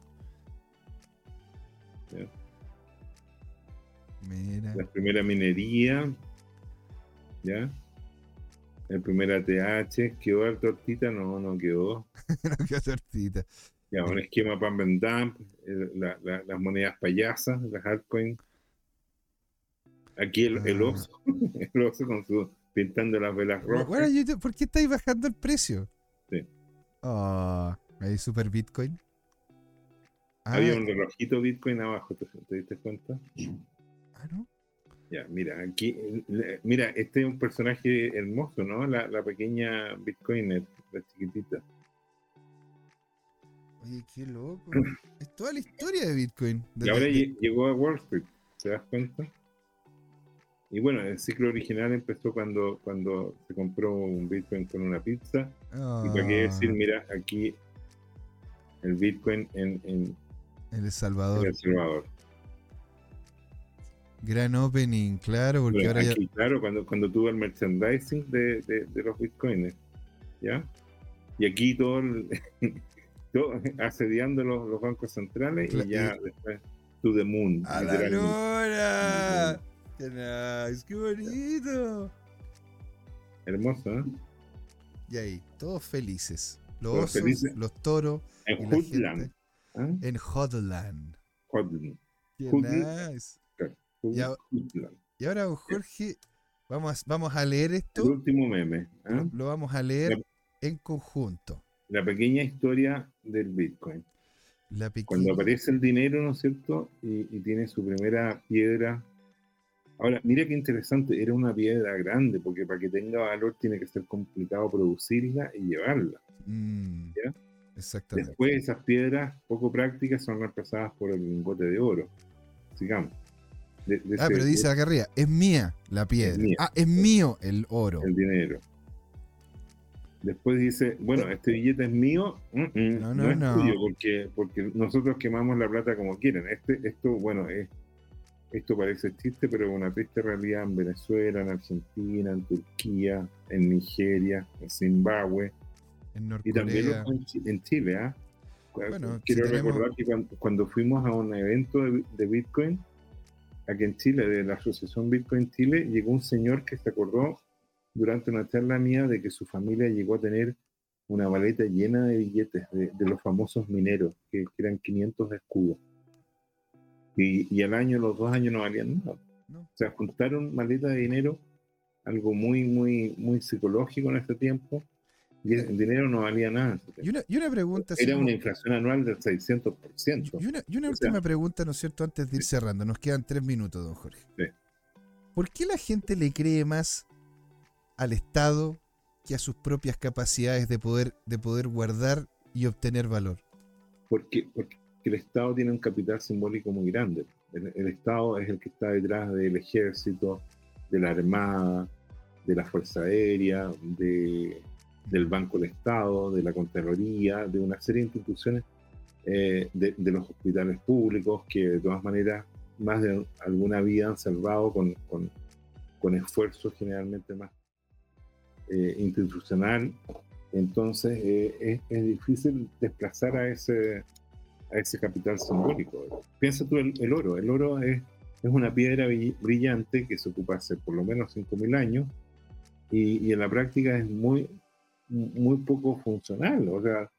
Mira. La primera minería, ¿ya? El primer ATH, ¿quedó la tortita? No, no quedó. Qué tortita. Ya, un esquema Pump and Dump, la- la- las monedas payasas, las altcoins. Aquí el, el Ah. oso, el oso con su, pintando las velas rojas. Bueno, yo- ¿Por qué estáis bajando el precio? Sí. Ah, ahí super Bitcoin. Ah, Había un relojito Bitcoin abajo, ¿te, te diste cuenta? ah, ¿no? Ya, mira, aquí, mira, este es un personaje hermoso, ¿no? La, la pequeña Bitcoiner, la chiquitita. Oye, qué loco. es toda la historia de Bitcoin. Y ahora de- llegó a Wall Street, ¿te das cuenta? Y bueno, el ciclo original empezó cuando, cuando se compró un Bitcoin con una pizza. Y para qué Ah, decir, mira, aquí el Bitcoin en, en- en El en Salvador. El Salvador. Gran opening, claro, porque Bueno, ahora ya. claro, cuando, cuando tuvo el merchandising de, de- de los Bitcoins, ¿ya? Y aquí todo, el- todo asediando los, los bancos centrales y ya después to the moon. ¡A la lora! ¡Qué nice! ¡Qué bonito! Hermoso, ¿eh? Y ahí, todos felices. Los Todos osos, felices. los toros En gente ¿ah? en Hodland. Hoodland. ¡Qué nice! Y ahora, don Jorge, vamos a, vamos a leer El esto. último meme. ¿ah? Lo, lo vamos a leer La- en conjunto. La pequeña historia del Bitcoin. La pequeña. Cuando aparece el dinero, ¿no es cierto? Y, y tiene su primera piedra. Ahora, mira qué interesante, era una piedra grande, porque para que tenga valor tiene que ser complicado producirla y llevarla. Mm, ¿Ya? Exactamente. Después esas piedras poco prácticas son reemplazadas por el lingote de oro. Sigamos. De- de Ah, ese- pero dice acá arriba, es mía la piedra. mía. Ah, es mío el oro. el dinero. Después dice, bueno, este billete es mío, mm, mm, No, no, no, es no. tuyo, porque, porque nosotros quemamos la plata como quieren. Este, esto, bueno, es, esto parece chiste, pero es una triste realidad en Venezuela, en Argentina, en Turquía, en Nigeria, en Zimbabue. En y también en Chile. ¿ah? Quiero recordar que cuando, fuimos a un evento de, Bitcoin, aquí en Chile, de la Asociación Bitcoin Chile, llegó un señor que se acordó durante una charla mía de que su familia llegó a tener una maleta llena de billetes de, los famosos mineros, que, eran 500 escudos. Y, y, al año, los dos años no valían nada. O sea, juntaron maleta de dinero, algo muy, muy, muy psicológico en este tiempo, y el dinero no valía nada. Y una, y una pregunta. Era una inflación anual del 600%. Y una, y una última pregunta, ¿no es cierto? Antes de ir cerrando, nos quedan tres minutos, don Jorge. Sí. ¿Por qué la gente le cree más al Estado que a sus propias capacidades de poder, de poder guardar y obtener valor? Porque, porque el Estado tiene un capital simbólico muy grande. el Estado es el que está detrás del ejército, de la Armada, de la Fuerza Aérea, de del Banco del Estado, de la Contraloría, de una serie de instituciones, eh, de, los hospitales públicos, que de todas maneras más de alguna vida han salvado con, con, con esfuerzos generalmente más eh, institucional. Entonces eh, es, difícil desplazar a ese, a ese capital simbólico. Piensa tú el, el oro. El oro es, es una piedra brillante que se ocupa hace por lo menos 5.000 años y, y, en la práctica es muy muy poco funcional. O sea,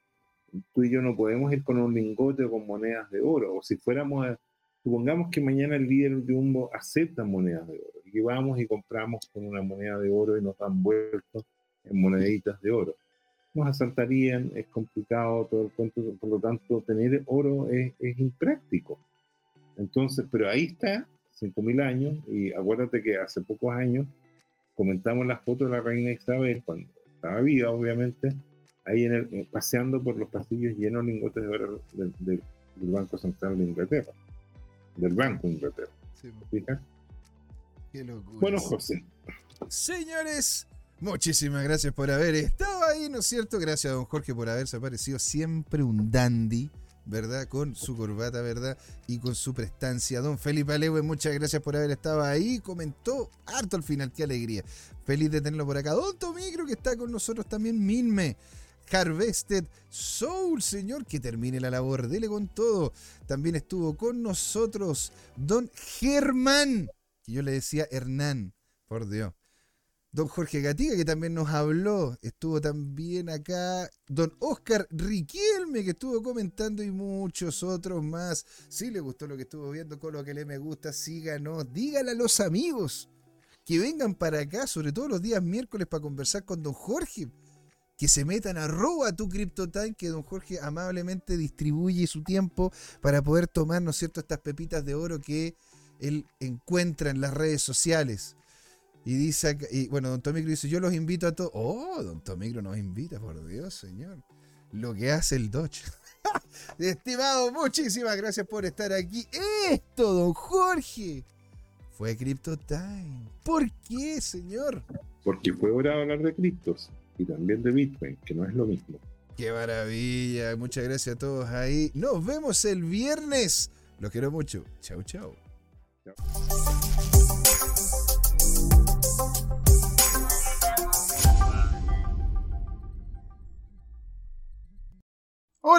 tú y yo no podemos ir con un lingote o con monedas de oro. O si fuéramos, supongamos que mañana el líder de Jumbo acepta monedas de oro. Y vamos y compramos con una moneda de oro y nos dan vueltos en moneditas de oro. Nos asaltarían, es complicado todo el cuento, por lo tanto, tener oro es, es impráctico. Entonces, pero ahí está, 5.000 años, y acuérdate que hace pocos años comentamos la foto de la reina Isabel cuando estaba viva, obviamente, ahí en el, eh, paseando por los pasillos llenos de lingotes de oro del, Banco Central de Inglaterra, del Banco de Inglaterra. Qué locura. Bueno, José. Señores, muchísimas gracias por haber estado ahí, ¿no es cierto? Gracias a don Jorge por haberse aparecido siempre un dandy. ¿verdad? Con su corbata, ¿verdad? Y con su prestancia. Don Felipe Alewe, muchas gracias por haber estado ahí. Comentó harto al final, qué alegría. Feliz de tenerlo por acá. Don Tomicro, que está con nosotros también. Minme. Harvested Soul, señor, que termine la labor, dele con todo. También estuvo con nosotros Don Germán, que yo le decía Hernán, por Dios. Don Jorge Gatiga, que también nos habló. Estuvo también acá. Don Oscar Riquelme, que estuvo comentando, y muchos otros más. Si le gustó lo que estuvo viendo, con lo que le me gusta, síganos. Díganle a los amigos que vengan para acá, sobre todo los días miércoles, para conversar con Don Jorge. Que se metan a roba tu CryptoTime, que Don Jorge amablemente distribuye su tiempo para poder tomar, ¿no es cierto?, estas pepitas de oro que él encuentra en las redes sociales. Y dice, y bueno, don Tomicro dice, yo los invito a todos. Oh, don Tomicro nos invita, por Dios, señor. Lo que hace el Dodge. Estimado, muchísimas gracias por estar aquí. Esto, don Jorge, fue Crypto Time. ¿Por qué, señor? Porque fue hora de hablar de criptos y también de Bitcoin, que no es lo mismo. Qué maravilla. Muchas gracias a todos ahí. Nos vemos el viernes. Los quiero mucho. Chau, chau. chau.